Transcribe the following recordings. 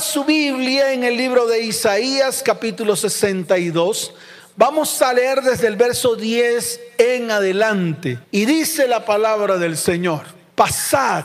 Su Biblia en el libro de Isaías capítulo 62. Vamos a leer desde el verso 10 en adelante. Y dice la palabra del Señor, pasad,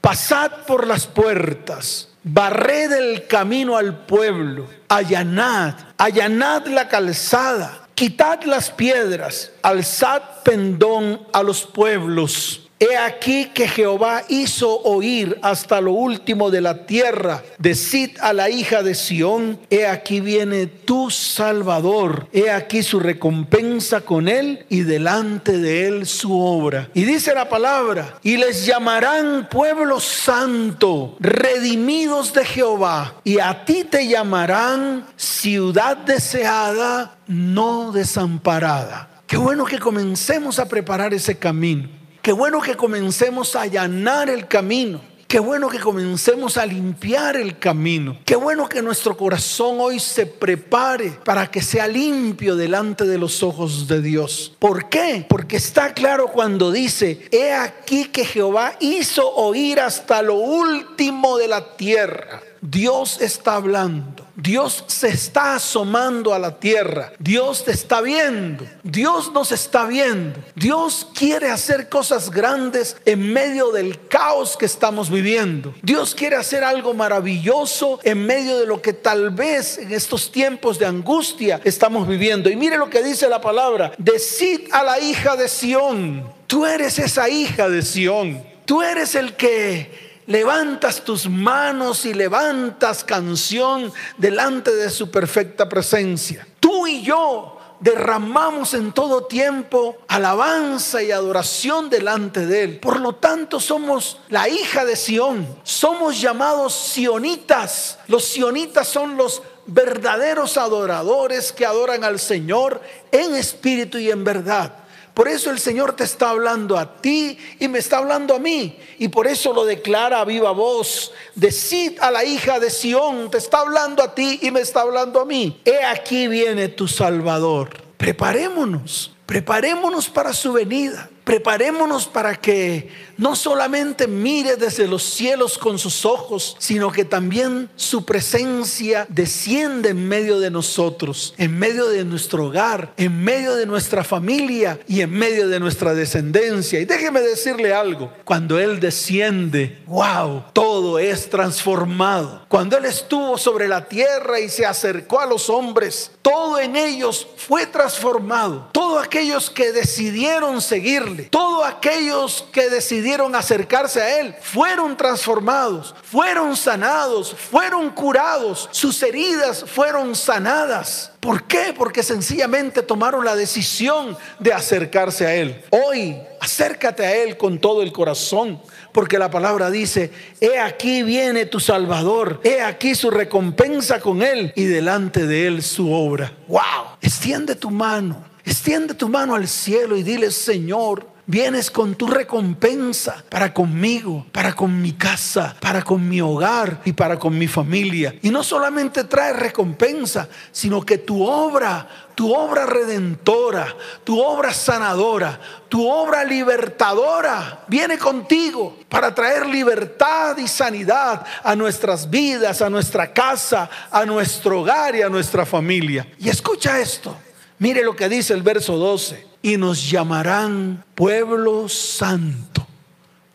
pasad por las puertas, barred el camino al pueblo, allanad, allanad la calzada, quitad las piedras, alzad pendón a los pueblos He aquí que Jehová hizo oír hasta lo último de la tierra. Decid a la hija de Sión, he aquí viene tu Salvador. He aquí su recompensa con él y delante de él su obra. Y dice la palabra, y les llamarán pueblo santo, redimidos de Jehová. Y a ti te llamarán ciudad deseada, no desamparada. Qué bueno que comencemos a preparar ese camino. Qué bueno que comencemos a allanar el camino. Qué bueno que comencemos a limpiar el camino. Qué bueno que nuestro corazón hoy se prepare para que sea limpio delante de los ojos de Dios. ¿Por qué? Porque está claro cuando dice, he aquí que Jehová hizo oír hasta lo último de la tierra. Dios está hablando. Dios se está asomando a la tierra. Dios te está viendo. Dios nos está viendo. Dios quiere hacer cosas grandes en medio del caos que estamos viviendo. Dios quiere hacer algo maravilloso en medio de lo que tal vez en estos tiempos de angustia estamos viviendo. Y mire lo que dice la palabra. Decid a la hija de Sión. Tú eres esa hija de Sión. Tú eres el que levantas tus manos y levantas canción delante de su perfecta presencia. Tú y yo derramamos en todo tiempo alabanza y adoración delante de Él. Por lo tanto, somos la hija de Sión. Somos llamados sionitas. Los sionitas son los verdaderos adoradores que adoran al Señor en espíritu y en verdad. Por eso el Señor te está hablando a ti y me está hablando a mí. Y por eso lo declara a viva voz. Decid a la hija de Sión, te está hablando a ti y me está hablando a mí. He aquí viene tu Salvador. Preparémonos, preparémonos para su venida. Preparémonos para que no solamente mire desde los cielos con sus ojos, sino que también su presencia desciende en medio de nosotros, en medio de nuestro hogar, en medio de nuestra familia y en medio de nuestra descendencia. Y déjeme decirle algo, cuando Él desciende, wow, todo es transformado. Cuando Él estuvo sobre la tierra y se acercó a los hombres, todo en ellos fue transformado. Todos aquellos que decidieron seguir todos aquellos que decidieron acercarse a Él fueron transformados, fueron sanados, fueron curados, sus heridas fueron sanadas. ¿Por qué? Porque sencillamente tomaron la decisión de acercarse a Él. Hoy, acércate a Él con todo el corazón, porque la palabra dice, he aquí viene tu Salvador, he aquí su recompensa con Él y delante de Él su obra. ¡Wow! Extiende tu mano Extiende tu mano al cielo y dile, Señor, vienes con tu recompensa para conmigo, para con mi casa, para con mi hogar y para con mi familia. Y no solamente trae recompensa, sino que tu obra, tu obra redentora, tu obra sanadora, tu obra libertadora viene contigo para traer libertad y sanidad a nuestras vidas, a nuestra casa, a nuestro hogar y a nuestra familia. Y escucha esto. Mire lo que dice el verso 12. Y nos llamarán pueblo santo,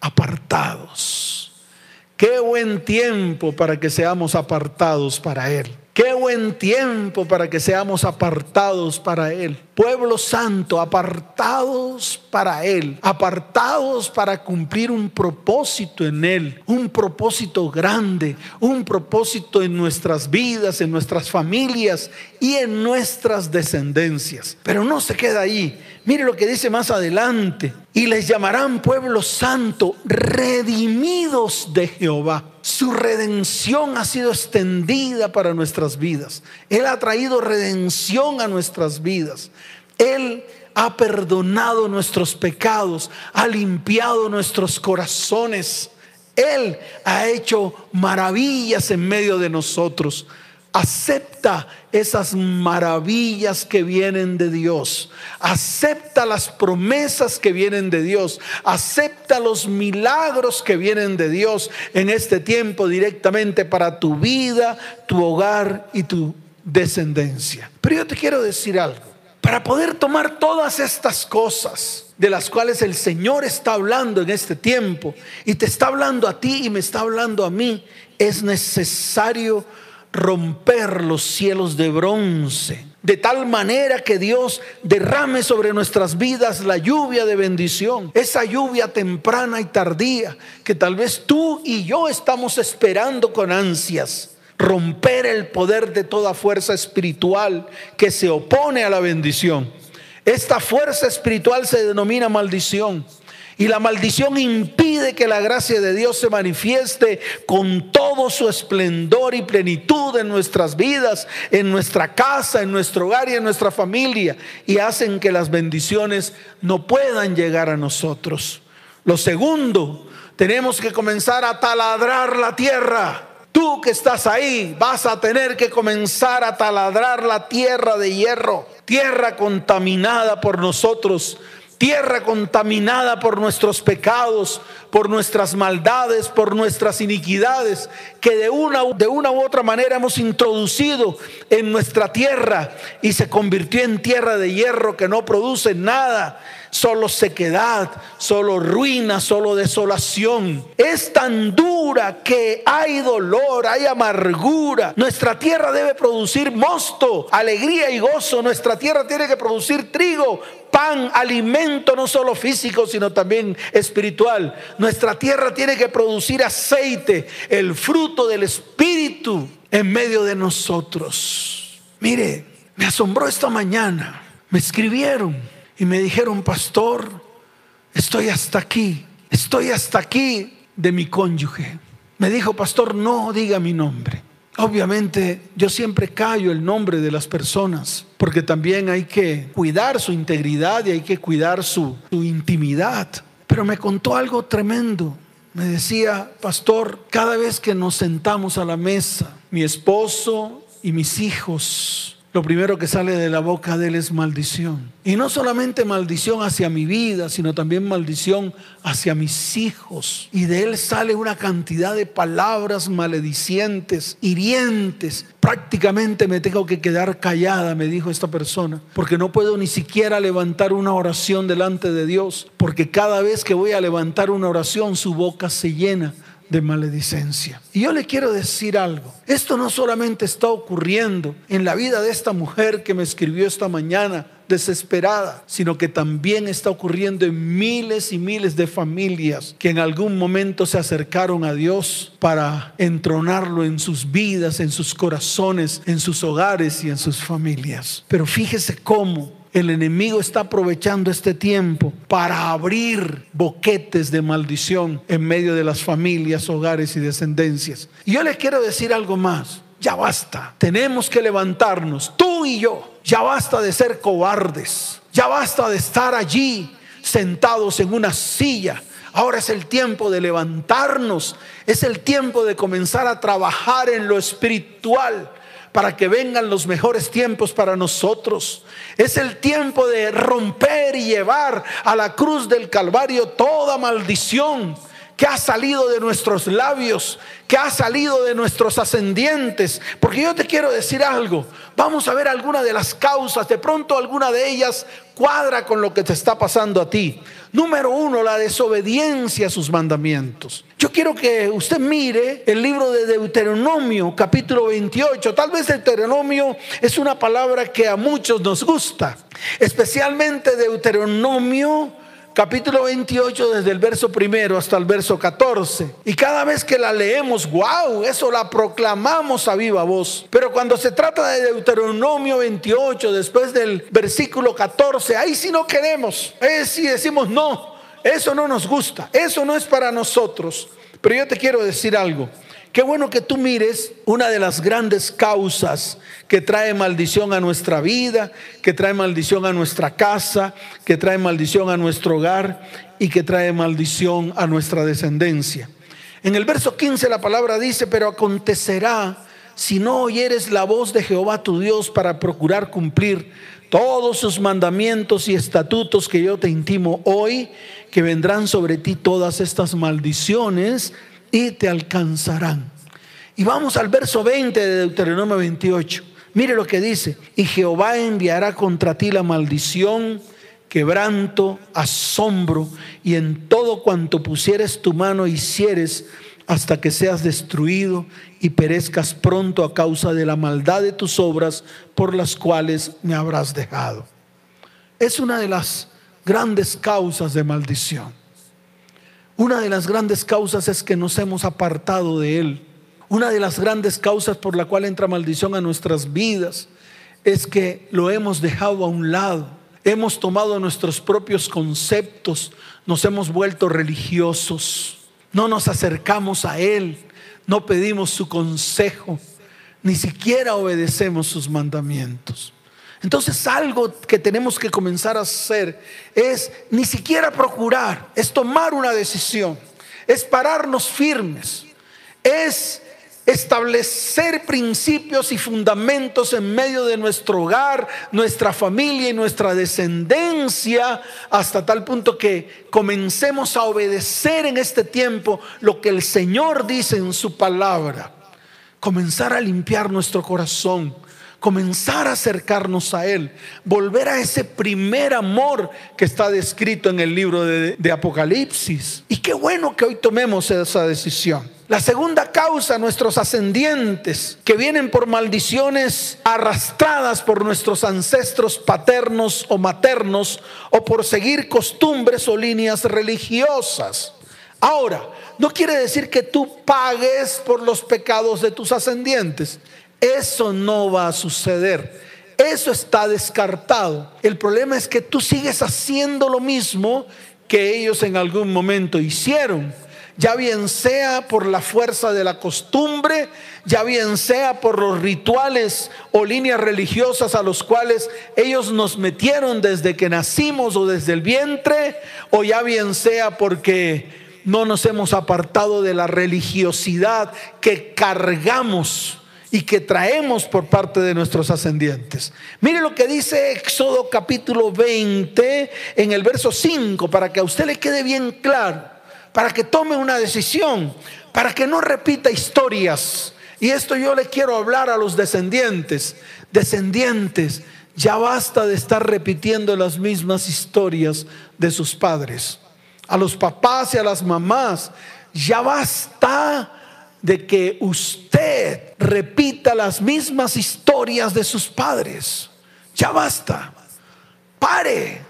apartados. Qué buen tiempo para que seamos apartados para Él. Qué buen tiempo para que seamos apartados para Él. Pueblo santo, apartados para Él, apartados para cumplir un propósito en Él, un propósito grande, un propósito en nuestras vidas, en nuestras familias y en nuestras descendencias. Pero no se queda ahí. Mire lo que dice más adelante. Y les llamarán pueblo santo, redimidos de Jehová. Su redención ha sido extendida para nuestras vidas. Él ha traído redención a nuestras vidas. Él ha perdonado nuestros pecados, ha limpiado nuestros corazones. Él ha hecho maravillas en medio de nosotros. Acepta esas maravillas que vienen de Dios. Acepta las promesas que vienen de Dios. Acepta los milagros que vienen de Dios en este tiempo directamente para tu vida, tu hogar y tu descendencia. Pero yo te quiero decir algo. Para poder tomar todas estas cosas de las cuales el Señor está hablando en este tiempo y te está hablando a ti y me está hablando a mí, es necesario romper los cielos de bronce, de tal manera que Dios derrame sobre nuestras vidas la lluvia de bendición, esa lluvia temprana y tardía que tal vez tú y yo estamos esperando con ansias. Romper el poder de toda fuerza espiritual que se opone a la bendición. Esta fuerza espiritual se denomina maldición. Y la maldición impide que la gracia de Dios se manifieste con todo su esplendor y plenitud en nuestras vidas, en nuestra casa, en nuestro hogar y en nuestra familia. Y hacen que las bendiciones no puedan llegar a nosotros. Lo segundo, tenemos que comenzar a taladrar la tierra. Tú que estás ahí vas a tener que comenzar a taladrar la tierra de hierro, tierra contaminada por nosotros tierra contaminada por nuestros pecados, por nuestras maldades, por nuestras iniquidades, que de una, de una u otra manera hemos introducido en nuestra tierra y se convirtió en tierra de hierro que no produce nada, solo sequedad, solo ruina, solo desolación. Es tan dura que hay dolor, hay amargura. Nuestra tierra debe producir mosto, alegría y gozo. Nuestra tierra tiene que producir trigo, pan, alimento no solo físico, sino también espiritual. Nuestra tierra tiene que producir aceite, el fruto del Espíritu en medio de nosotros. Mire, me asombró esta mañana. Me escribieron y me dijeron, pastor, estoy hasta aquí, estoy hasta aquí de mi cónyuge. Me dijo, pastor, no diga mi nombre. Obviamente yo siempre callo el nombre de las personas porque también hay que cuidar su integridad y hay que cuidar su, su intimidad. Pero me contó algo tremendo. Me decía, pastor, cada vez que nos sentamos a la mesa, mi esposo y mis hijos, lo primero que sale de la boca de él es maldición. Y no solamente maldición hacia mi vida, sino también maldición hacia mis hijos. Y de él sale una cantidad de palabras maledicientes, hirientes. Prácticamente me tengo que quedar callada, me dijo esta persona, porque no puedo ni siquiera levantar una oración delante de Dios, porque cada vez que voy a levantar una oración su boca se llena de maledicencia. Y yo le quiero decir algo. Esto no solamente está ocurriendo en la vida de esta mujer que me escribió esta mañana desesperada, sino que también está ocurriendo en miles y miles de familias que en algún momento se acercaron a Dios para entronarlo en sus vidas, en sus corazones, en sus hogares y en sus familias. Pero fíjese cómo el enemigo está aprovechando este tiempo para abrir boquetes de maldición en medio de las familias, hogares y descendencias. Y yo le quiero decir algo más. Ya basta. Tenemos que levantarnos, tú y yo. Ya basta de ser cobardes. Ya basta de estar allí sentados en una silla. Ahora es el tiempo de levantarnos. Es el tiempo de comenzar a trabajar en lo espiritual para que vengan los mejores tiempos para nosotros. Es el tiempo de romper y llevar a la cruz del Calvario toda maldición que ha salido de nuestros labios, que ha salido de nuestros ascendientes. Porque yo te quiero decir algo, vamos a ver alguna de las causas, de pronto alguna de ellas cuadra con lo que te está pasando a ti. Número uno, la desobediencia a sus mandamientos. Yo quiero que usted mire el libro de Deuteronomio, capítulo 28. Tal vez Deuteronomio es una palabra que a muchos nos gusta, especialmente Deuteronomio capítulo 28 desde el verso primero hasta el verso 14. Y cada vez que la leemos, wow, eso la proclamamos a viva voz. Pero cuando se trata de Deuteronomio 28, después del versículo 14, ahí sí no queremos. Ahí sí decimos, no, eso no nos gusta, eso no es para nosotros. Pero yo te quiero decir algo. Qué bueno que tú mires una de las grandes causas que trae maldición a nuestra vida, que trae maldición a nuestra casa, que trae maldición a nuestro hogar y que trae maldición a nuestra descendencia. En el verso 15 la palabra dice, pero acontecerá si no oyeres la voz de Jehová tu Dios para procurar cumplir todos sus mandamientos y estatutos que yo te intimo hoy, que vendrán sobre ti todas estas maldiciones y te alcanzarán. Y vamos al verso 20 de Deuteronomio 28. Mire lo que dice, y Jehová enviará contra ti la maldición, quebranto, asombro, y en todo cuanto pusieres tu mano hicieres, hasta que seas destruido y perezcas pronto a causa de la maldad de tus obras por las cuales me habrás dejado. Es una de las grandes causas de maldición. Una de las grandes causas es que nos hemos apartado de Él. Una de las grandes causas por la cual entra maldición a nuestras vidas es que lo hemos dejado a un lado. Hemos tomado nuestros propios conceptos, nos hemos vuelto religiosos no nos acercamos a Él, no pedimos su consejo, ni siquiera obedecemos sus mandamientos. Entonces algo que tenemos que comenzar a hacer es ni siquiera procurar, es tomar una decisión, es pararnos firmes, es establecer principios y fundamentos en medio de nuestro hogar, nuestra familia y nuestra descendencia, hasta tal punto que comencemos a obedecer en este tiempo lo que el Señor dice en su palabra. Comenzar a limpiar nuestro corazón comenzar a acercarnos a Él, volver a ese primer amor que está descrito en el libro de, Apocalipsis. Y qué bueno que hoy tomemos esa decisión. La segunda causa, nuestros ascendientes, que vienen por maldiciones arrastradas por nuestros ancestros paternos o maternos, o por seguir costumbres o líneas religiosas. Ahora, no quiere decir que tú pagues por los pecados de tus ascendientes. Eso no va a suceder. Eso está descartado. El problema es que tú sigues haciendo lo mismo que ellos en algún momento hicieron. Ya bien sea por la fuerza de la costumbre, ya bien sea por los rituales o líneas religiosas a los cuales ellos nos metieron desde que nacimos o desde el vientre, o ya bien sea porque no nos hemos apartado de la religiosidad que cargamos y que traemos por parte de nuestros ascendientes. Mire lo que dice Éxodo capítulo 20 en el verso 5 para que a usted le quede bien claro, para que tome una decisión, para que no repita historias. Y esto yo le quiero hablar a los descendientes. Descendientes, ya basta de estar repitiendo las mismas historias de sus padres. A los papás y a las mamás, ya basta de que usted repita las mismas historias de sus padres. Ya basta. Pare.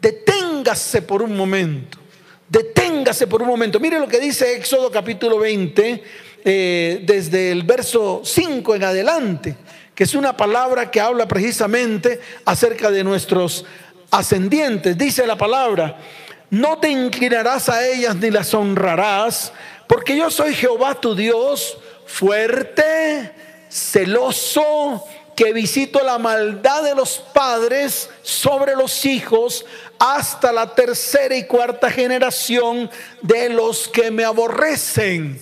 Deténgase por un momento. Deténgase por un momento. Mire lo que dice Éxodo capítulo 20, eh, desde el verso 5 en adelante, que es una palabra que habla precisamente acerca de nuestros ascendientes. Dice la palabra, no te inclinarás a ellas ni las honrarás porque yo soy Jehová tu Dios, fuerte, celoso, que visito la maldad de los padres sobre los hijos hasta la tercera y cuarta generación de los que me aborrecen.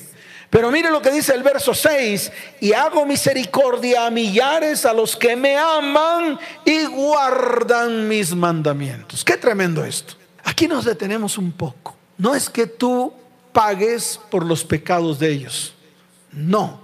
Pero mire lo que dice el verso 6, y hago misericordia a millares a los que me aman y guardan mis mandamientos. Qué tremendo esto. Aquí nos detenemos un poco. No es que tú pagues por los pecados de ellos. No,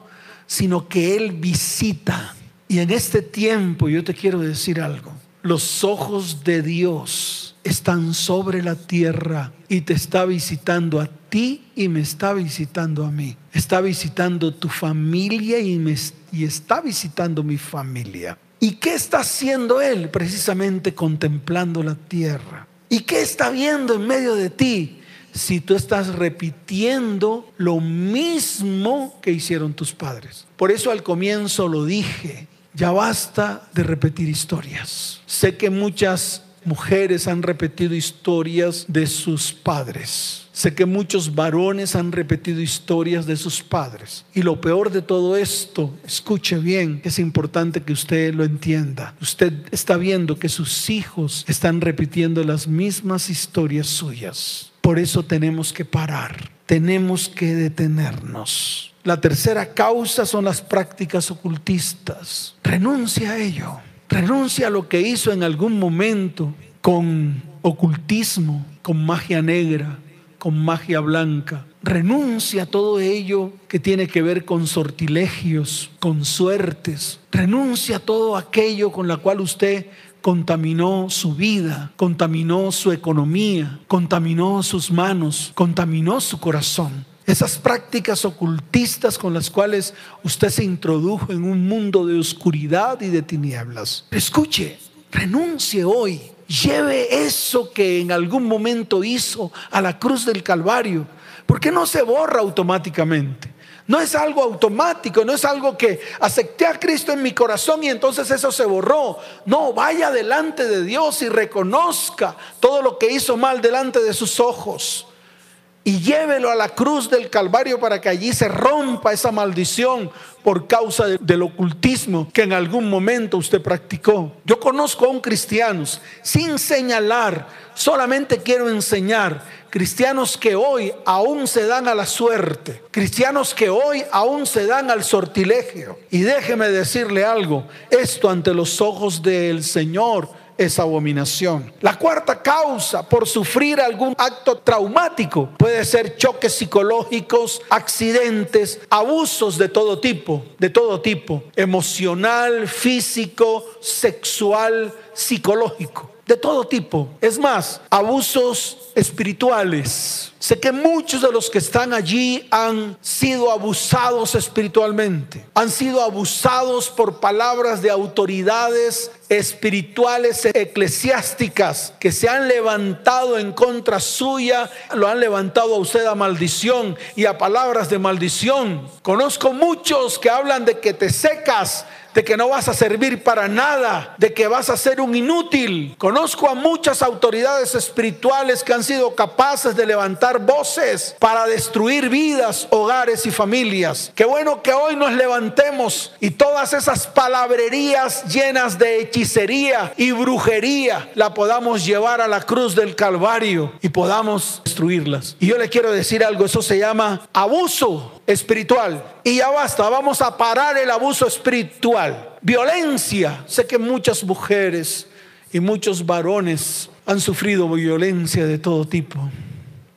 sino que Él visita. Y en este tiempo yo te quiero decir algo. Los ojos de Dios están sobre la tierra y te está visitando a ti y me está visitando a mí. Está visitando tu familia y, me, y está visitando mi familia. ¿Y qué está haciendo Él? Precisamente contemplando la tierra. ¿Y qué está viendo en medio de ti? Si tú estás repitiendo lo mismo que hicieron tus padres. Por eso al comienzo lo dije, ya basta de repetir historias. Sé que muchas mujeres han repetido historias de sus padres. Sé que muchos varones han repetido historias de sus padres. Y lo peor de todo esto, escuche bien, es importante que usted lo entienda. Usted está viendo que sus hijos están repitiendo las mismas historias suyas. Por eso tenemos que parar, tenemos que detenernos. La tercera causa son las prácticas ocultistas. Renuncia a ello. Renuncia a lo que hizo en algún momento con ocultismo, con magia negra, con magia blanca. Renuncia a todo ello que tiene que ver con sortilegios, con suertes. Renuncia a todo aquello con la cual usted contaminó su vida, contaminó su economía, contaminó sus manos, contaminó su corazón. Esas prácticas ocultistas con las cuales usted se introdujo en un mundo de oscuridad y de tinieblas. Escuche, renuncie hoy. Lleve eso que en algún momento hizo a la cruz del Calvario, porque no se borra automáticamente. No es algo automático, no es algo que acepté a Cristo en mi corazón y entonces eso se borró. No, vaya delante de Dios y reconozca todo lo que hizo mal delante de sus ojos y llévelo a la cruz del Calvario para que allí se rompa esa maldición por causa del ocultismo que en algún momento usted practicó. Yo conozco a un cristiano, sin señalar, solamente quiero enseñar, cristianos que hoy aún se dan a la suerte, cristianos que hoy aún se dan al sortilegio. Y déjeme decirle algo, esto ante los ojos del Señor esa abominación. La cuarta causa por sufrir algún acto traumático puede ser choques psicológicos, accidentes, abusos de todo tipo, de todo tipo, emocional, físico, sexual, psicológico, de todo tipo. Es más, abusos espirituales. Sé que muchos de los que están allí han sido abusados espiritualmente, han sido abusados por palabras de autoridades espirituales eclesiásticas que se han levantado en contra suya, lo han levantado a usted a maldición y a palabras de maldición. Conozco muchos que hablan de que te secas, de que no vas a servir para nada, de que vas a ser un inútil. Conozco a muchas autoridades espirituales que han sido capaces de levantar voces para destruir vidas, hogares y familias. Qué bueno que hoy nos levantemos y todas esas palabrerías llenas de hechicería y brujería la podamos llevar a la cruz del Calvario y podamos destruirlas. Y yo le quiero decir algo, eso se llama abuso espiritual. Y ya basta, vamos a parar el abuso espiritual. Violencia. Sé que muchas mujeres y muchos varones han sufrido violencia de todo tipo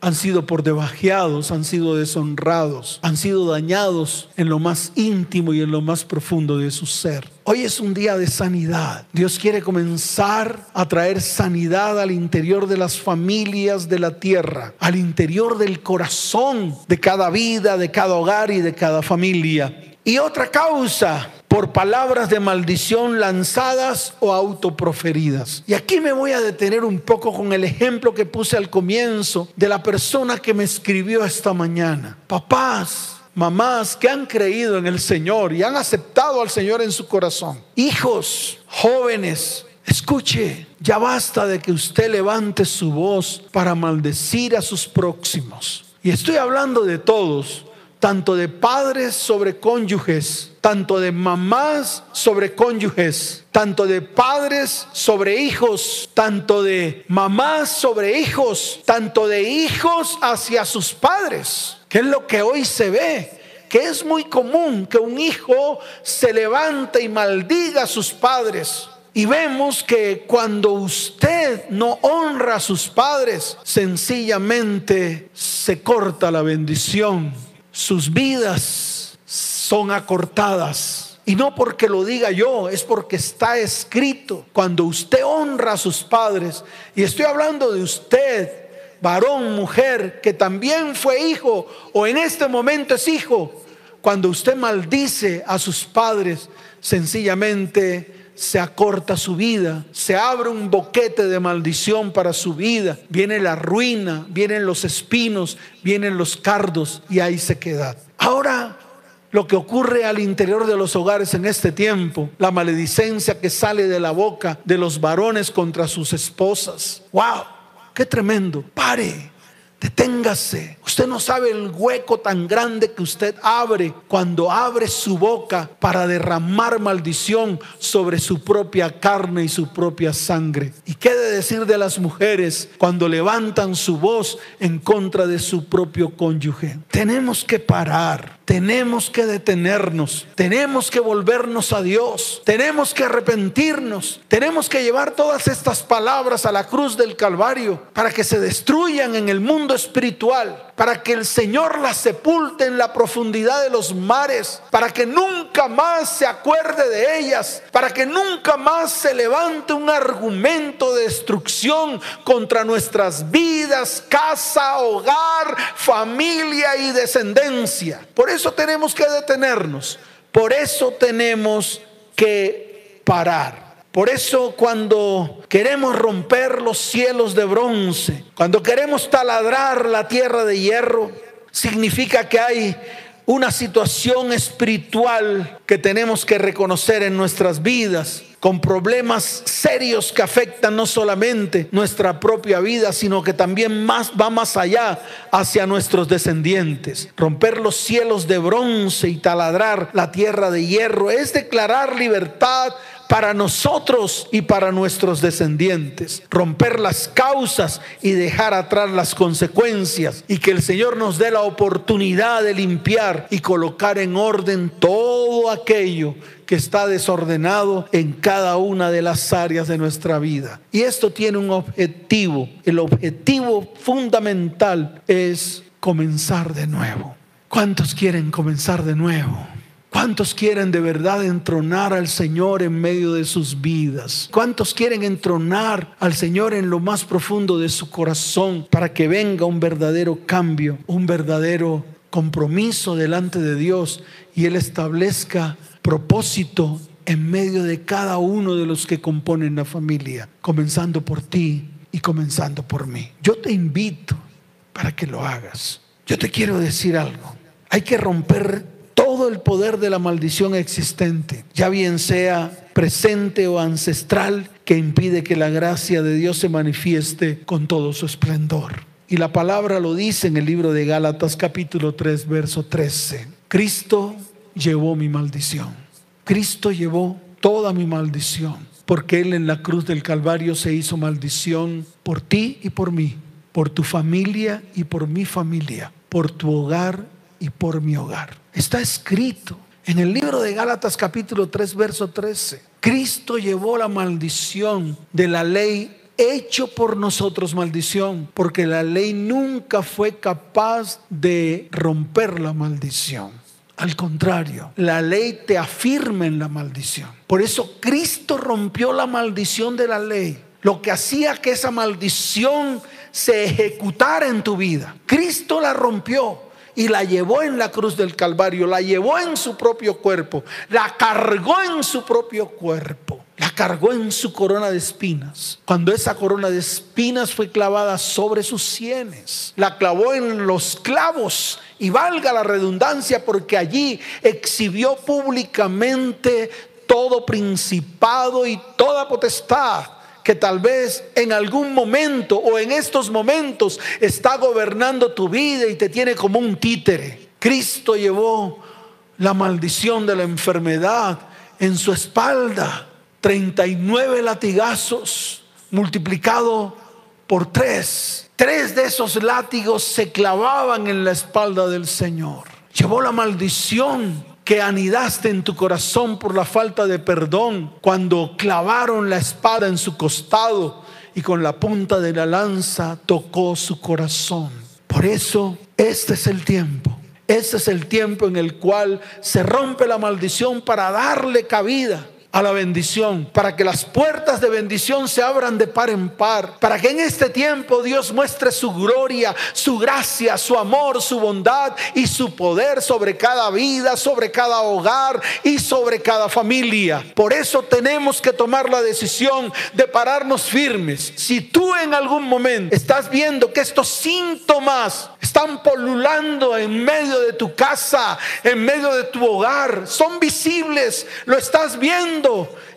han sido por debajeados, han sido deshonrados, han sido dañados en lo más íntimo y en lo más profundo de su ser. Hoy es un día de sanidad. Dios quiere comenzar a traer sanidad al interior de las familias de la tierra, al interior del corazón de cada vida, de cada hogar y de cada familia. Y otra causa por palabras de maldición lanzadas o autoproferidas. Y aquí me voy a detener un poco con el ejemplo que puse al comienzo de la persona que me escribió esta mañana. Papás, mamás que han creído en el Señor y han aceptado al Señor en su corazón. Hijos, jóvenes, escuche, ya basta de que usted levante su voz para maldecir a sus próximos. Y estoy hablando de todos, tanto de padres sobre cónyuges, tanto de mamás sobre cónyuges, tanto de padres sobre hijos, tanto de mamás sobre hijos, tanto de hijos hacia sus padres, que es lo que hoy se ve que es muy común que un hijo se levante y maldiga a sus padres. Y vemos que cuando usted no honra a sus padres, sencillamente se corta la bendición sus vidas son acortadas. Y no porque lo diga yo, es porque está escrito. Cuando usted honra a sus padres, y estoy hablando de usted, varón, mujer, que también fue hijo o en este momento es hijo, cuando usted maldice a sus padres, sencillamente se acorta su vida, se abre un boquete de maldición para su vida, viene la ruina, vienen los espinos, vienen los cardos y ahí se queda. Ahora, lo que ocurre al interior de los hogares en este tiempo, la maledicencia que sale de la boca de los varones contra sus esposas. ¡Wow! ¡Qué tremendo! Pare, deténgase. Usted no sabe el hueco tan grande que usted abre cuando abre su boca para derramar maldición sobre su propia carne y su propia sangre. ¿Y qué de decir de las mujeres cuando levantan su voz en contra de su propio cónyuge? Tenemos que parar tenemos que detenernos, tenemos que volvernos a Dios, tenemos que arrepentirnos, tenemos que llevar todas estas palabras a la cruz del Calvario para que se destruyan en el mundo espiritual, para que el Señor las sepulte en la profundidad de los mares, para que nunca más se acuerde de ellas, para que nunca más se levante un argumento de destrucción contra nuestras vidas, casa, hogar, familia y descendencia. Por eso tenemos que detenernos. Por eso tenemos que parar. Por eso cuando queremos romper los cielos de bronce, cuando queremos taladrar la tierra de hierro, significa que hay una situación espiritual que tenemos que reconocer en nuestras vidas con problemas serios que afectan no solamente nuestra propia vida, sino que también más, va más allá hacia nuestros descendientes. Romper los cielos de bronce y taladrar la tierra de hierro es declarar libertad para nosotros y para nuestros descendientes. Romper las causas y dejar atrás las consecuencias y que el Señor nos dé la oportunidad de limpiar y colocar en orden todo aquello que está desordenado en cada una de las áreas de nuestra vida. Y esto tiene un objetivo. El objetivo fundamental es comenzar de nuevo. ¿Cuántos quieren comenzar de nuevo? ¿Cuántos quieren de verdad entronar al Señor en medio de sus vidas? ¿Cuántos quieren entronar al Señor en lo más profundo de su corazón para que venga un verdadero cambio, un verdadero compromiso delante de Dios y Él establezca propósito en medio de cada uno de los que componen la familia, comenzando por ti y comenzando por mí? Yo te invito para que lo hagas. Yo te quiero decir algo. Hay que romper todo el poder de la maldición existente, ya bien sea presente o ancestral, que impide que la gracia de Dios se manifieste con todo su esplendor. Y la palabra lo dice en el libro de Gálatas capítulo 3, verso 13. Cristo llevó mi maldición. Cristo llevó toda mi maldición, porque Él en la cruz del Calvario se hizo maldición por ti y por mí, por tu familia y por mi familia, por tu hogar y por mi hogar. Está escrito en el libro de Gálatas capítulo 3, verso 13. Cristo llevó la maldición de la ley hecho por nosotros maldición, porque la ley nunca fue capaz de romper la maldición. Al contrario, la ley te afirma en la maldición. Por eso Cristo rompió la maldición de la ley, lo que hacía que esa maldición se ejecutara en tu vida. Cristo la rompió y la llevó en la cruz del Calvario, la llevó en su propio cuerpo, la cargó en su propio cuerpo, la cargó en su corona de espinas. Cuando esa corona de espinas fue clavada sobre sus sienes, la clavó en los clavos y valga la redundancia porque allí exhibió públicamente todo principado y toda potestad que tal vez en algún momento o en estos momentos está gobernando tu vida y te tiene como un títere. Cristo llevó la maldición de la enfermedad en su espalda. 39 latigazos multiplicado por tres. Tres de esos látigos se clavaban en la espalda del Señor. Llevó la maldición que anidaste en tu corazón por la falta de perdón cuando clavaron la espada en su costado y con la punta de la lanza tocó su corazón. Por eso, este es el tiempo. Este es el tiempo en el cual se rompe la maldición para darle cabida a la bendición, para que las puertas de bendición se abran de par en par, para que en este tiempo Dios muestre su gloria, su gracia, su amor, su bondad y su poder sobre cada vida, sobre cada hogar y sobre cada familia. Por eso tenemos que tomar la decisión de pararnos firmes. Si tú en algún momento estás viendo que estos síntomas están polulando en medio de tu casa, en medio de tu hogar, son visibles, lo estás viendo,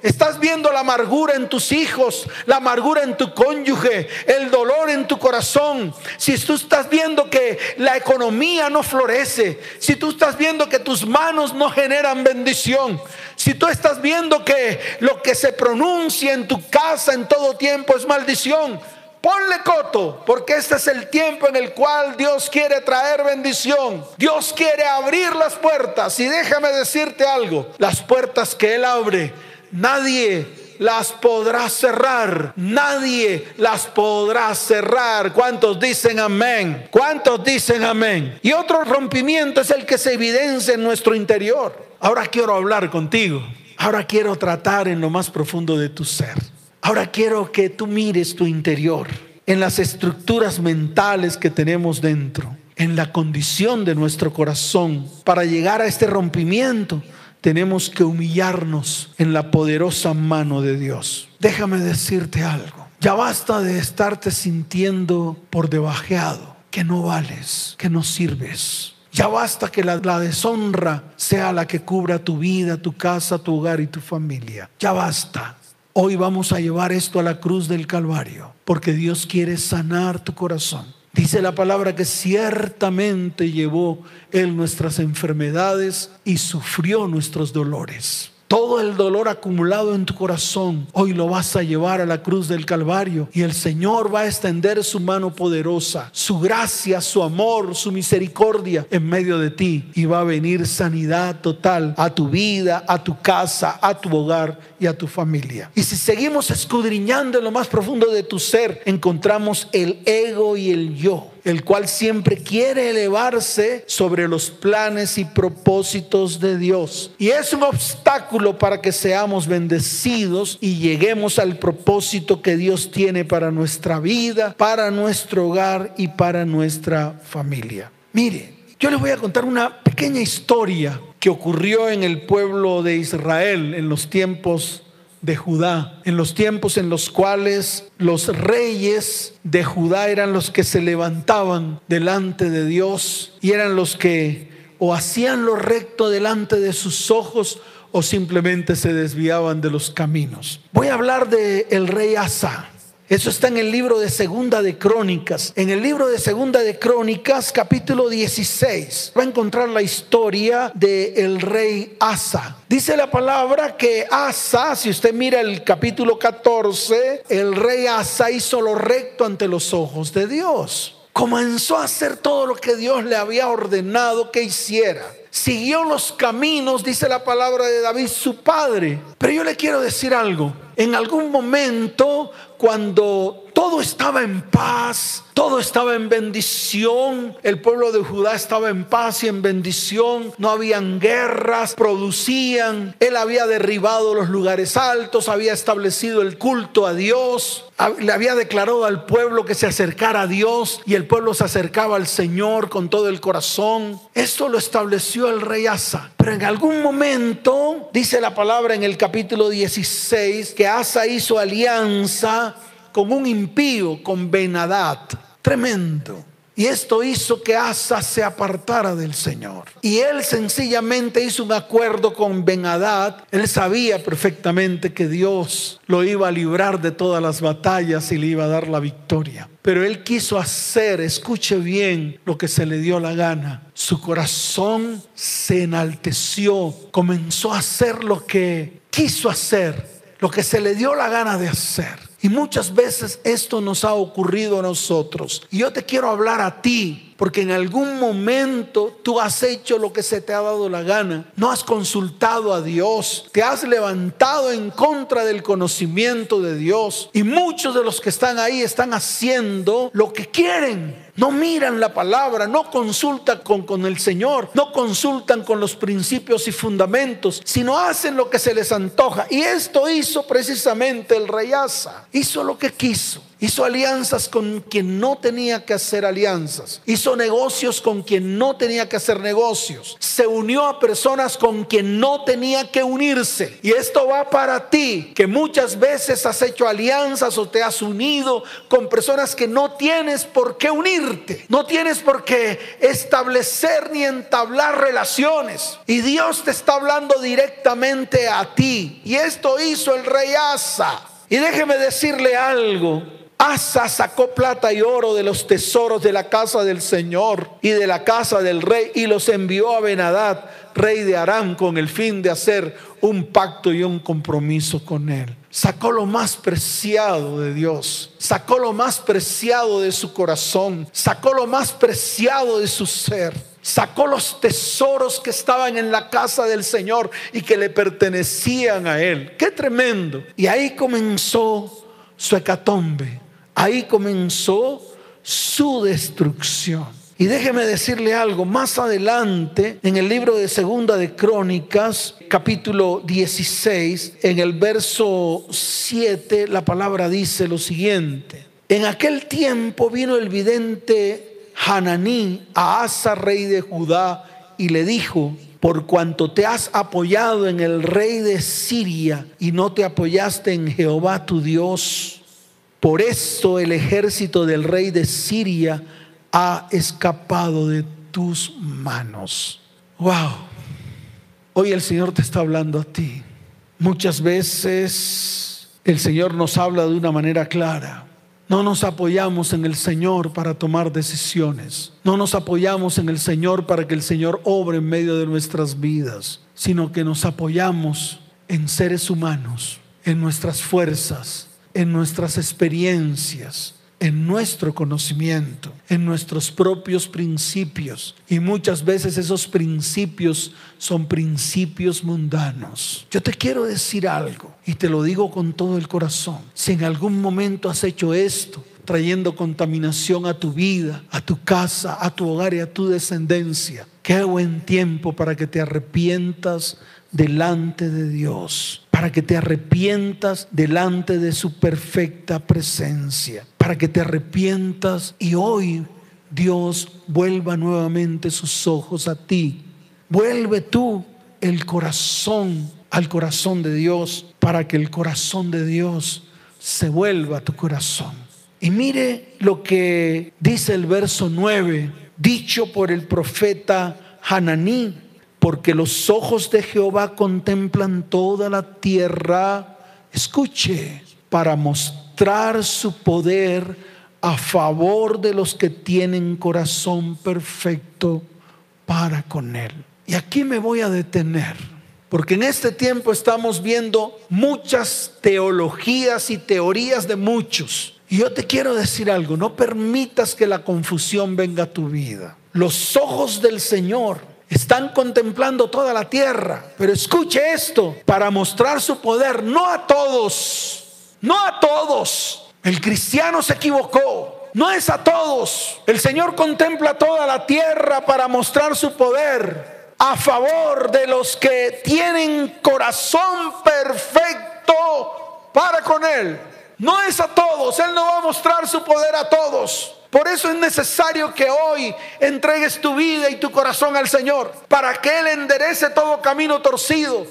estás viendo la amargura en tus hijos, la amargura en tu cónyuge, el dolor en tu corazón, si tú estás viendo que la economía no florece, si tú estás viendo que tus manos no generan bendición, si tú estás viendo que lo que se pronuncia en tu casa en todo tiempo es maldición, Ponle coto, porque este es el tiempo en el cual Dios quiere traer bendición. Dios quiere abrir las puertas. Y déjame decirte algo, las puertas que Él abre, nadie las podrá cerrar. Nadie las podrá cerrar. ¿Cuántos dicen amén? ¿Cuántos dicen amén? Y otro rompimiento es el que se evidencia en nuestro interior. Ahora quiero hablar contigo. Ahora quiero tratar en lo más profundo de tu ser. Ahora quiero que tú mires tu interior, en las estructuras mentales que tenemos dentro, en la condición de nuestro corazón. Para llegar a este rompimiento, tenemos que humillarnos en la poderosa mano de Dios. Déjame decirte algo. Ya basta de estarte sintiendo por debajeado, que no vales, que no sirves. Ya basta que la, la, deshonra sea la que cubra tu vida, tu casa, tu hogar y tu familia. Ya basta. Hoy vamos a llevar esto a la cruz del Calvario, porque Dios quiere sanar tu corazón. Dice la palabra que ciertamente llevó Él nuestras enfermedades y sufrió nuestros dolores. Todo el dolor acumulado en tu corazón, hoy lo vas a llevar a la cruz del Calvario. Y el Señor va a extender su mano poderosa, su gracia, su amor, su misericordia en medio de ti. Y va a venir sanidad total a tu vida, a tu casa, a tu hogar y a tu familia. Y si seguimos escudriñando en lo más profundo de tu ser, encontramos el ego y el yo el cual siempre quiere elevarse sobre los planes y propósitos de Dios. Y es un obstáculo para que seamos bendecidos y lleguemos al propósito que Dios tiene para nuestra vida, para nuestro hogar y para nuestra familia. Mire, yo les voy a contar una pequeña historia que ocurrió en el pueblo de Israel en los tiempos de Judá, en los tiempos en los cuales los reyes de Judá eran los que se levantaban delante de Dios y eran los que o hacían lo recto delante de sus ojos o simplemente se desviaban de los caminos. Voy a hablar de el rey Asa. Eso está en el libro de Segunda de Crónicas. En el libro de Segunda de Crónicas, capítulo 16, va a encontrar la historia del el rey Asa. Dice la palabra que Asa, si usted mira el capítulo 14, el rey Asa hizo lo recto ante los ojos de Dios. Comenzó a hacer todo lo que Dios le había ordenado que hiciera siguió los caminos, dice la palabra de David, su padre. Pero yo le quiero decir algo. En algún momento, cuando todo estaba en paz, todo estaba en bendición, el pueblo de Judá estaba en paz y en bendición, no habían guerras, producían, él había derribado los lugares altos, había establecido el culto a Dios, le había declarado al pueblo que se acercara a Dios y el pueblo se acercaba al Señor con todo el corazón. Esto lo estableció el rey Asa. Pero en algún momento, dice la palabra en el capítulo 16, que Asa hizo alianza con un impío, con Benadad. Tremendo. Y esto hizo que Asa se apartara del Señor. Y él sencillamente hizo un acuerdo con Benadad. Él sabía perfectamente que Dios lo iba a librar de todas las batallas y le iba a dar la victoria. Pero él quiso hacer, escuche bien, lo que se le dio la gana. Su corazón se enalteció, comenzó a hacer lo que quiso hacer, lo que se le dio la gana de hacer. Y muchas veces esto nos ha ocurrido a nosotros. Y yo te quiero hablar a ti, porque en algún momento tú has hecho lo que se te ha dado la gana. No has consultado a Dios. Te has levantado en contra del conocimiento de Dios. Y muchos de los que están ahí están haciendo lo que quieren no miran la palabra, no consultan con, con, el Señor, no consultan con los principios y fundamentos, sino hacen lo que se les antoja. Y esto hizo precisamente el rey Asa, hizo lo que quiso. Hizo alianzas con quien no tenía que hacer alianzas. Hizo negocios con quien no tenía que hacer negocios. Se unió a personas con quien no tenía que unirse. Y esto va para ti, que muchas veces has hecho alianzas o te has unido con personas que no tienes por qué unirte. No tienes por qué establecer ni entablar relaciones. Y Dios te está hablando directamente a ti. Y esto hizo el rey Asa. Y déjeme decirle algo. Asa sacó plata y oro de los tesoros de la casa del Señor y de la casa del rey y los envió a Benadad, rey de Aram, con el fin de hacer un pacto y un compromiso con él. Sacó lo más preciado de Dios, sacó lo más preciado de su corazón, sacó lo más preciado de su ser sacó los tesoros que estaban en la casa del Señor y que le pertenecían a él. Qué tremendo. Y ahí comenzó su hecatombe. Ahí comenzó su destrucción. Y déjeme decirle algo, más adelante en el libro de Segunda de Crónicas, capítulo 16, en el verso 7, la palabra dice lo siguiente. En aquel tiempo vino el vidente Hananí a Asa, rey de Judá, y le dijo, por cuanto te has apoyado en el rey de Siria y no te apoyaste en Jehová tu Dios, por esto el ejército del rey de Siria ha escapado de tus manos. Wow. Hoy el Señor te está hablando a ti. Muchas veces el Señor nos habla de una manera clara. No nos apoyamos en el Señor para tomar decisiones. No nos apoyamos en el Señor para que el Señor obre en medio de nuestras vidas, sino que nos apoyamos en seres humanos, en nuestras fuerzas, en nuestras experiencias, en nuestro conocimiento, en nuestros propios principios. Y muchas veces esos principios son principios mundanos. Yo te quiero decir algo y te lo digo con todo el corazón. Si en algún momento has hecho esto, trayendo contaminación a tu vida, a tu casa, a tu hogar y a tu descendencia, qué buen tiempo para que te arrepientas delante de Dios, para que te arrepientas delante de su perfecta presencia, para que te arrepientas y hoy Dios vuelva nuevamente sus ojos a ti. Vuelve tú el corazón al corazón de Dios para que el corazón de Dios se vuelva a tu corazón. Y mire lo que dice el verso 9, dicho por el profeta Hananí porque los ojos de Jehová contemplan toda la tierra, escuche, para mostrar su poder a favor de los que tienen corazón perfecto para con Él. Y aquí me voy a detener, porque en este tiempo estamos viendo muchas teologías y teorías de muchos. Y yo te quiero decir algo, no permitas que la confusión venga a tu vida. Los ojos del Señor están contemplando toda la tierra. Pero escuche esto, para mostrar su poder, no a todos, no a todos. El cristiano se equivocó. No es a todos. El Señor contempla toda la tierra para mostrar su poder a favor de los que tienen corazón perfecto para con Él. No es a todos. Él no va a mostrar su poder a todos. Por eso es necesario que hoy entregues tu vida y tu corazón al Señor, para que Él enderece todo camino torcido,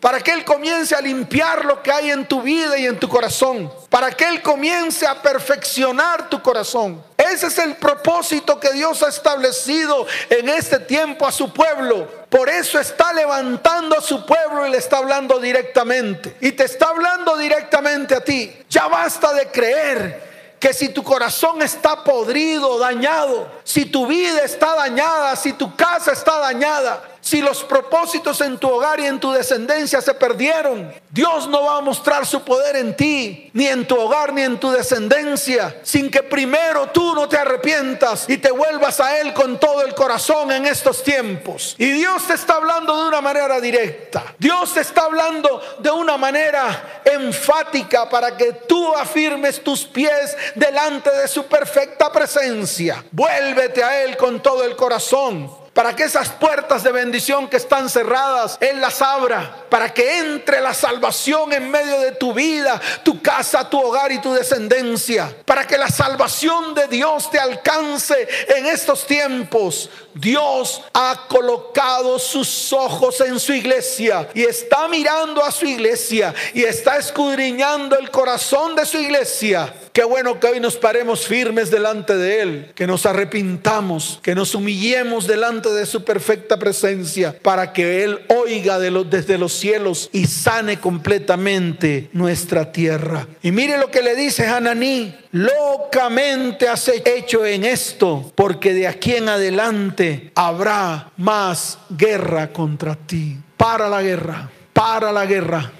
para que Él comience a limpiar lo que hay en tu vida y en tu corazón, para que Él comience a perfeccionar tu corazón. Ese es el propósito que Dios ha establecido en este tiempo a su pueblo. Por eso está levantando a su pueblo y le está hablando directamente. Y te está hablando directamente a ti. Ya basta de creer que si tu corazón está podrido, dañado, si tu vida está dañada, si tu casa está dañada, si los propósitos en tu hogar y en tu descendencia se perdieron, Dios no va a mostrar su poder en ti, ni en tu hogar, ni en tu descendencia, sin que primero tú no te arrepientas y te vuelvas a Él con todo el corazón en estos tiempos. Y Dios te está hablando de una manera directa. Dios te está hablando de una manera enfática para que tú afirmes tus pies delante de su perfecta presencia. Vuélvete a Él con todo el corazón. Para que esas puertas de bendición que están cerradas, Él las abra, para que entre la salvación en medio de tu vida, tu casa, tu hogar y tu descendencia, para que la salvación de Dios te alcance en estos tiempos. Dios ha colocado sus ojos en su iglesia y está mirando a su iglesia y está escudriñando el corazón de su iglesia. Qué bueno que hoy nos paremos firmes delante de Él, que nos arrepintamos, que nos humillemos delante de su perfecta presencia para que Él oiga desde los cielos y sane completamente nuestra tierra. Y mire lo que le dice Hananí, locamente has hecho en esto, porque de aquí en adelante habrá más guerra contra ti. Para la guerra, para la guerra,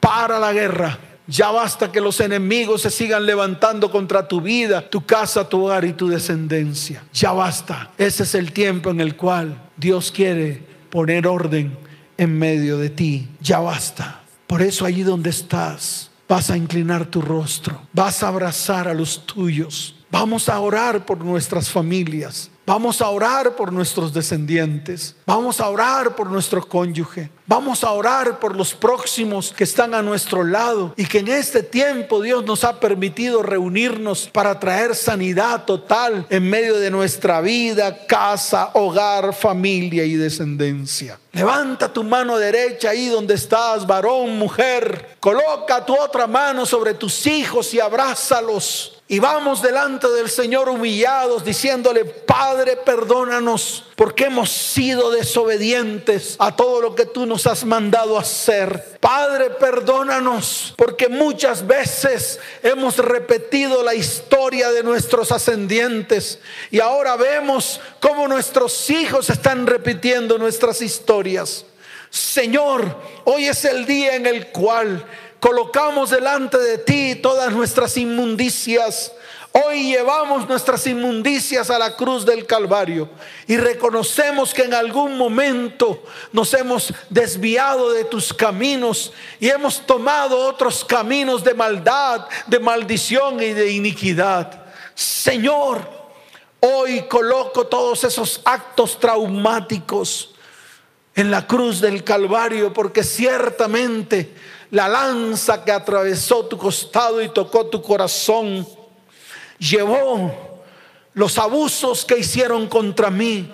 para la guerra. Ya basta que los enemigos se sigan levantando contra tu vida, tu casa, tu hogar y tu descendencia. Ya basta. Ese es el tiempo en el cual Dios quiere poner orden en medio de ti. Ya basta. Por eso allí donde estás, vas a inclinar tu rostro, vas a abrazar a los tuyos. Vamos a orar por nuestras familias. Vamos a orar por nuestros descendientes. Vamos a orar por nuestro cónyuge. Vamos a orar por los próximos que están a nuestro lado y que en este tiempo Dios nos ha permitido reunirnos para traer sanidad total en medio de nuestra vida, casa, hogar, familia y descendencia. Levanta tu mano derecha ahí donde estás, varón, mujer. Coloca tu otra mano sobre tus hijos y abrázalos. Y vamos delante del Señor humillados diciéndole, Padre, perdónanos porque hemos sido desobedientes a todo lo que tú nos has mandado hacer. Padre, perdónanos porque muchas veces hemos repetido la historia de nuestros ascendientes y ahora vemos cómo nuestros hijos están repitiendo nuestras historias. Señor, hoy es el día en el cual colocamos delante de ti todas nuestras inmundicias. Hoy llevamos nuestras inmundicias a la cruz del Calvario y reconocemos que en algún momento nos hemos desviado de tus caminos y hemos tomado otros caminos de maldad, de maldición y de iniquidad. Señor, hoy coloco todos esos actos traumáticos en la cruz del Calvario porque ciertamente la lanza que atravesó tu costado y tocó tu corazón, llevó los abusos que hicieron contra mí,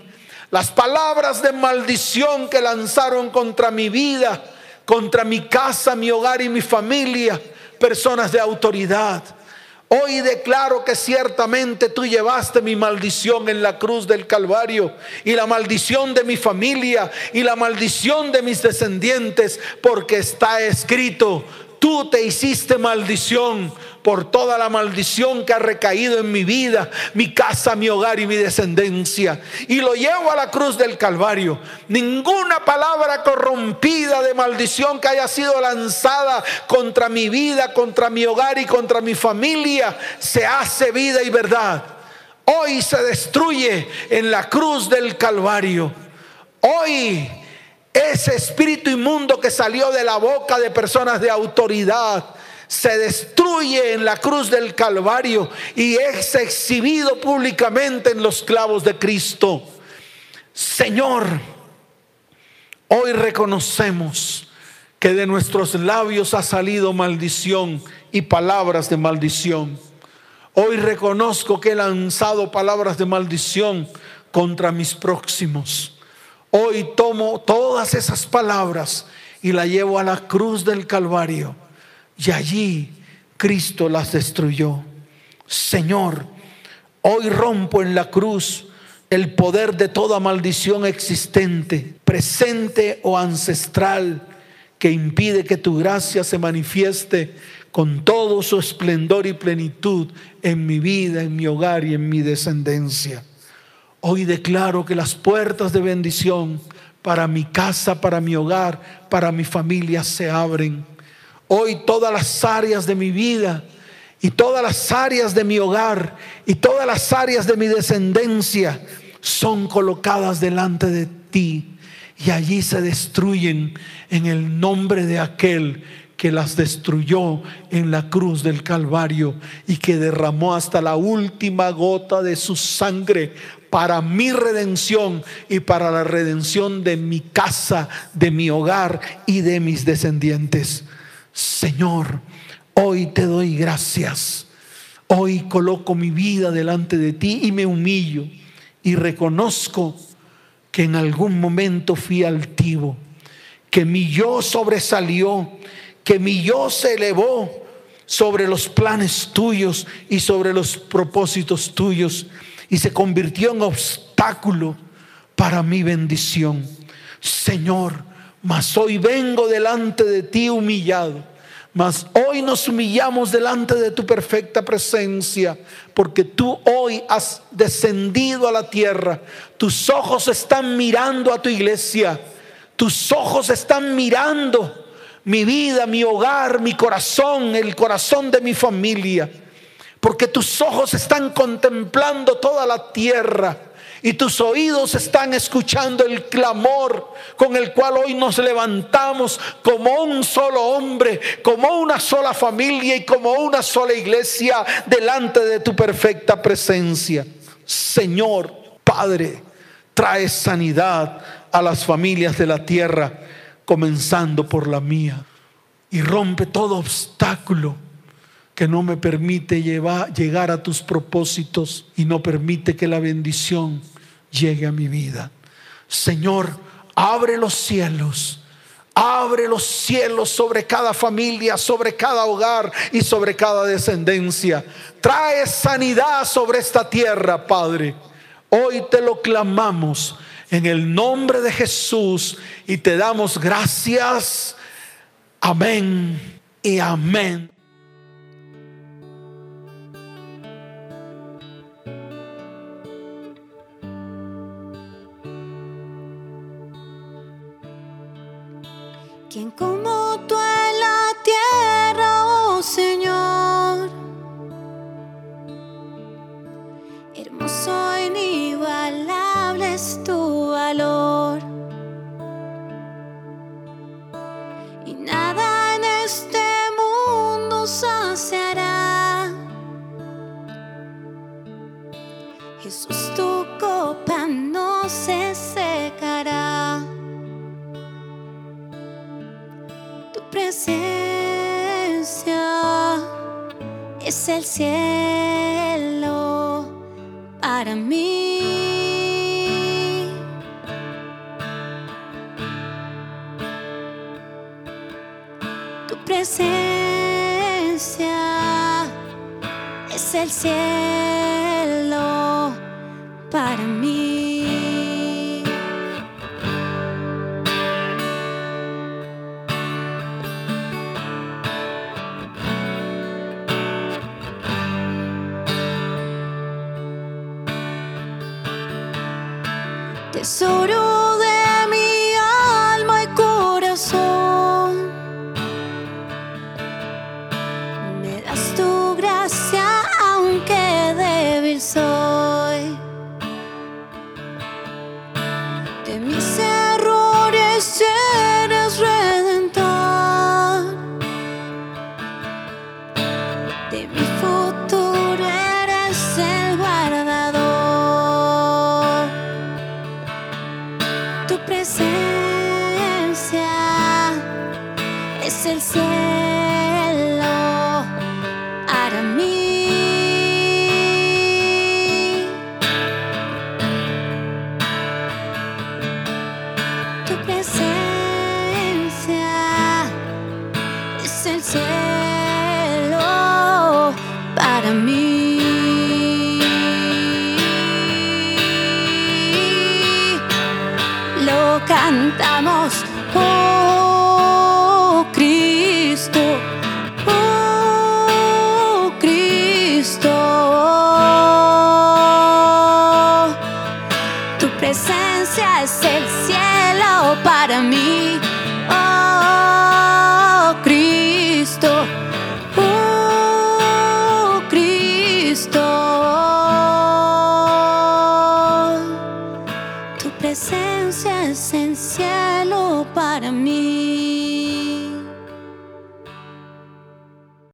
las palabras de maldición que lanzaron contra mi vida, contra mi casa, mi hogar y mi familia, personas de autoridad. Hoy declaro que ciertamente tú llevaste mi maldición en la cruz del Calvario y la maldición de mi familia y la maldición de mis descendientes, porque está escrito, tú te hiciste maldición por toda la maldición que ha recaído en mi vida, mi casa, mi hogar y mi descendencia. Y lo llevo a la cruz del Calvario. Ninguna palabra corrompida de maldición que haya sido lanzada contra mi vida, contra mi hogar y contra mi familia se hace vida y verdad. Hoy se destruye en la cruz del Calvario. Hoy ese espíritu inmundo que salió de la boca de personas de autoridad se destruye en la cruz del Calvario y es exhibido públicamente en los clavos de Cristo. Señor, hoy reconocemos que de nuestros labios ha salido maldición y palabras de maldición. Hoy reconozco que he lanzado palabras de maldición contra mis próximos. Hoy tomo todas esas palabras y las llevo a la cruz del Calvario y allí Cristo las destruyó. Señor, hoy rompo en la cruz el poder de toda maldición existente, presente o ancestral, que impide que tu gracia se manifieste con todo su esplendor y plenitud en mi vida, en mi hogar y en mi descendencia. Hoy declaro que las puertas de bendición para mi casa, para mi hogar, para mi familia se abren. Hoy todas las áreas de mi vida y todas las áreas de mi hogar y todas las áreas de mi descendencia son colocadas delante de ti. Y allí se destruyen en el nombre de aquel que las destruyó en la cruz del Calvario y que derramó hasta la última gota de su sangre para mi redención y para la redención de mi casa, de mi hogar y de mis descendientes. Señor, hoy te doy gracias. Hoy coloco mi vida delante de ti y me humillo y reconozco que en algún momento fui altivo, que mi yo sobresalió, que mi yo se elevó sobre los planes tuyos y sobre los propósitos tuyos y se convirtió en obstáculo para mi bendición. Señor, mas hoy vengo delante de ti humillado. Mas hoy nos humillamos delante de tu perfecta presencia, porque tú hoy has descendido a la tierra. Tus ojos están mirando a tu iglesia. Tus ojos están mirando mi vida, mi hogar, mi corazón, el corazón de mi familia porque tus ojos están contemplando toda la tierra y tus oídos están escuchando el clamor con el cual hoy nos levantamos como un solo hombre, como una sola familia y como una sola iglesia delante de tu perfecta presencia. Señor, Padre, trae sanidad a las familias de la tierra, comenzando por la mía, y rompe todo obstáculo que no me permite llevar, llegar a tus propósitos y no permite que la bendición llegue a mi vida. Señor, abre los cielos. Abre los cielos sobre cada familia, sobre cada hogar y sobre cada descendencia. Trae sanidad sobre esta tierra, Padre. Hoy te lo clamamos en el nombre de Jesús y te damos gracias. Amén y amén. Señor? Hermoso